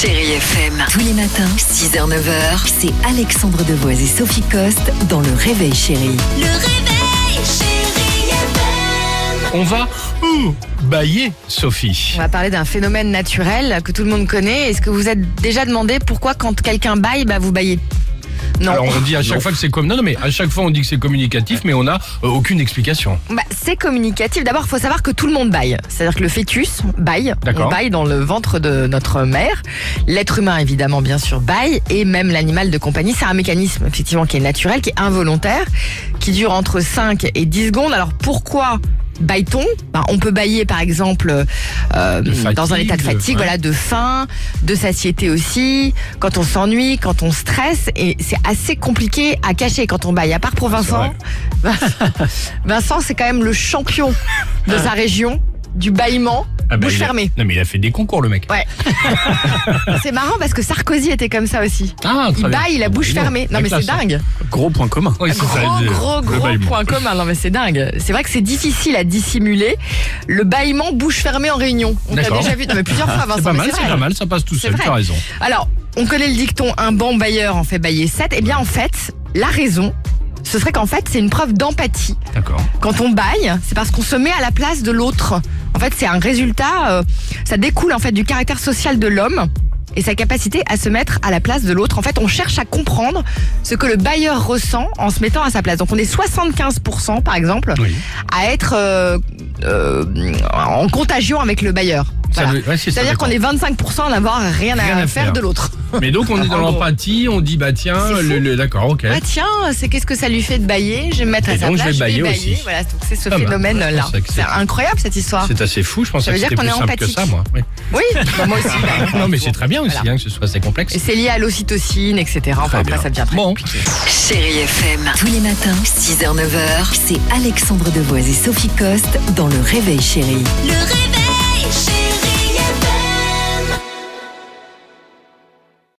Chérie FM. Tous les matins, 6h-9h, c'est Alexandre Devoise et Sophie Coste dans Le Réveil Chérie. Le réveil, chérie FM. On va ouh, bailler, Sophie? On va parler d'un phénomène naturel que tout le monde connaît. Est-ce que vous êtes déjà demandé pourquoi quand quelqu'un baille, bah vous baillez? Non. Alors on dit à chaque fois que c'est comme non non mais à chaque fois on dit que c'est communicatif mais on n'a euh, aucune explication. Bah, c'est communicatif. D'abord, il faut savoir que tout le monde baille. C'est-à-dire que le fœtus baille. On baille dans le ventre de notre mère. L'être humain, évidemment, bien sûr, baille. Et même l'animal de compagnie, c'est un mécanisme, effectivement, qui est naturel, qui est involontaire, qui dure entre 5 et 10 secondes. Alors, pourquoi baille-t-on Ben, On peut bailler, par exemple, euh, fatigue, dans un état de de- fatigue, ouais. voilà, de faim, de satiété aussi, quand on s'ennuie, quand on stresse. Et c'est assez compliqué à cacher quand on baille. À part pour Vincent. Vincent, c'est quand même le champion de sa région du bâillement, Ah bah, bouche il a- fermée. Non mais il a fait des concours le mec. Ouais. c'est marrant parce que Sarkozy était comme ça aussi. Ah Il très bien. baille, la Bon, bouche fermée. Non la mais c'est classe, dingue. Gros point commun. Oui, c'est Gros, le- gros, le gros point commun. Non mais c'est dingue. C'est vrai que c'est difficile à dissimuler. Le bâillement bouche fermée en réunion. On l'a D'accord. déjà vu non, mais plusieurs fois Vincent. C'est pas mais mal, c'est vrai. pas mal, ça passe tout C'est seul, vrai. tu as raison. Alors, on connaît le dicton un bon bailleur en fait bailler 7. Eh bien en fait, la raison, ce serait qu'en fait c'est une preuve d'empathie. D'accord. Quand on baille, c'est parce qu'on se met à la place de l'autre. En fait, c'est un résultat, euh, ça découle en fait du caractère social de l'homme et sa capacité à se mettre à la place de l'autre. En fait, on cherche à comprendre ce que le bailleur ressent en se mettant à sa place. Donc, on est 75% par exemple Oui. à être euh, euh, en contagion avec le bailleur. Voilà. ouais, C'est-à-dire qu'on est 25% à n'avoir rien, Rien à, à faire, faire. de l'autre. Mais donc on est dans gros. l'empathie, on dit bah tiens, le, le- d'accord, ok. Ah tiens, c'est qu'est-ce que ça lui fait de bailler? Je vais me mettre Et à sa donc, je place, vais bailler aussi. Voilà, donc c'est ce Pas mal. phénomène-là. Je que C'est incroyable cette histoire. C'est assez fou, je veut que dire c'était qu'on plus est simple que empathique. ça moi. Oui. Oui, bah, moi aussi. bah, Non mais c'est très bien aussi Voilà. hein, que ce soit assez complexe. Et c'est lié à l'ocytocine, etc. Enfin, après, ça devient très Bon. compliqué. Chérie FM. Tous les matins, 6h-9h, c'est Alexandre Devoise et Sophie Coste dans Le Réveil Chérie. Le réveil,